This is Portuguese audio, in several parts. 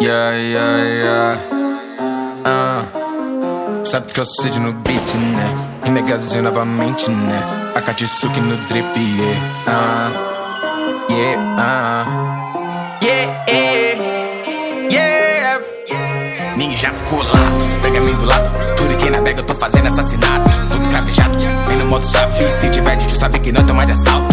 Yeah, yeah, yeah. Ah. Sabe que eu sei no beat, né? Remegazzinho novamente, né? A Katsuki no drip, yeah. Ah. Yeah, ah. Yeah, yeah. Yeah. Ninja descolado, pergaminho do lado. Tudo que na bag eu tô fazendo assassinato. Tudo cravejado, vem no modo sabe. Se tiver de sabe que não tem mais assalto.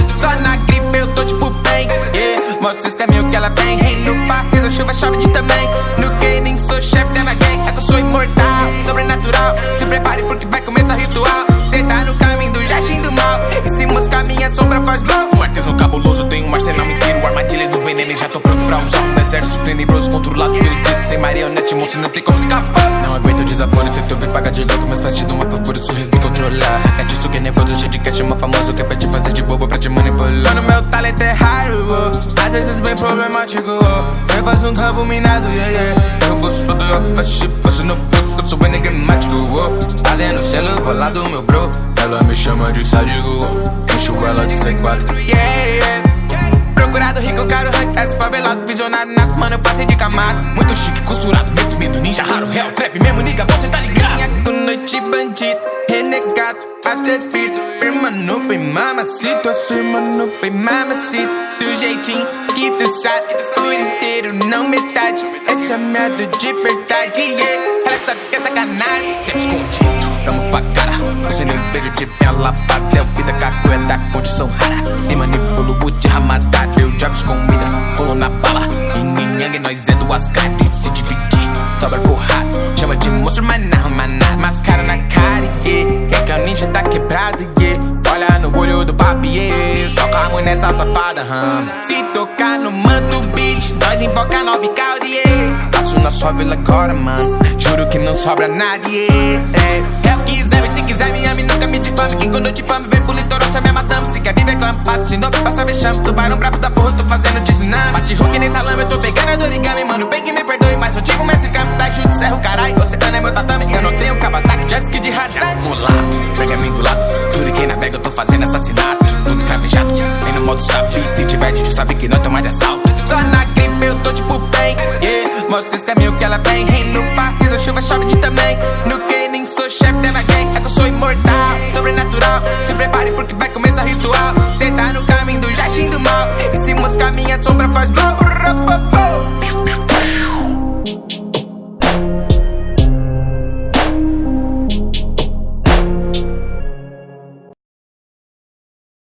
Se prepare porque vai começar o ritual. Cê tá no caminho do Jashin do mal. E se mosca minha sombra faz blow. Um artesão cabuloso, tem um arsenal inteiro. Armadilhas do veneno e já tô pronto pra usar um exército tenebroso controlado pelo. Sem marionete, monstro, não tem como escapar. Não aguento o desaforo, se tu vem pagar de louco. Mas faz te uma procura, sorrir e controlar. Gatsu que é nervoso, cheio de cash, uma famoso que é pra te fazer de bobo, pra te manipular. Mano, meu talento é raro, oh. às vezes bem problemático. Oh. Eu faço um campo minado, yeah, yeah. Eu gosto do eu sou enigmático. Oh. Fazendo selo bolado, meu bro. Ela me chama de oh. enxo ela de C4. Yeah, yeah. Procurado, rico, caro, rank, favelado, visionário, nato, mano, eu passei de camada. Muito chique, costurado, medo, medo, ninja raro, real, trap mesmo, nigga, você tá ligado? Minha noite, bandido, renegado, atrevido, firma no bem, mamacita, firma no bem, mamacita, do jeitinho que tu sabe, tudo inteiro, não metade, essa é medo de verdade, yeah, ela só quer sacanagem, sempre escondido, tamo facada, você nem vejo de bela pátria, vida cacueta, condição rara, nem manipulo de ramadada, eu jogo comida, pulo na bala, e ninguém nós é duas caras, se dividir, dobra porrada, chama de monstro, mas não, mas nada, mascara na cara, yeah, quer que o ninja tá quebrado, yeah, olha no olho do papi, yeah, só calmo nessa safada, hum. se tocar no manto beat, nós invoca nove calde, passo na sua vila agora, mano, juro que não sobra nada, yeah, é, é o que quiser, se quiser me ame, nunca me difame, que quando eu difame, vem pro litoral, você me matando, se quer viver clampado, se não passa vexame, tubarão brabo da porra, tô fazendo de tsunami, bate hook nem salame, eu tô pegando a dorigami, mano, bem que me perdoe, mas eu digo mestre campo, tá chute, serra o caralho, você tá no meu tatame, eu não tenho Kawasaki, jet ski de rasante, colado, pergaminho do lado, tudo que na bag eu tô fazendo assassinato, tudo cravejado, vem no modo sabe, se tiver de sabe que não tem choque também. No game nem sou chefe dela gang, é que eu sou imortal, sobrenatural. Se prepare porque vai começar ritual. Cê tá no caminho do jardim do mal. E se moscar minha sombra faz mal.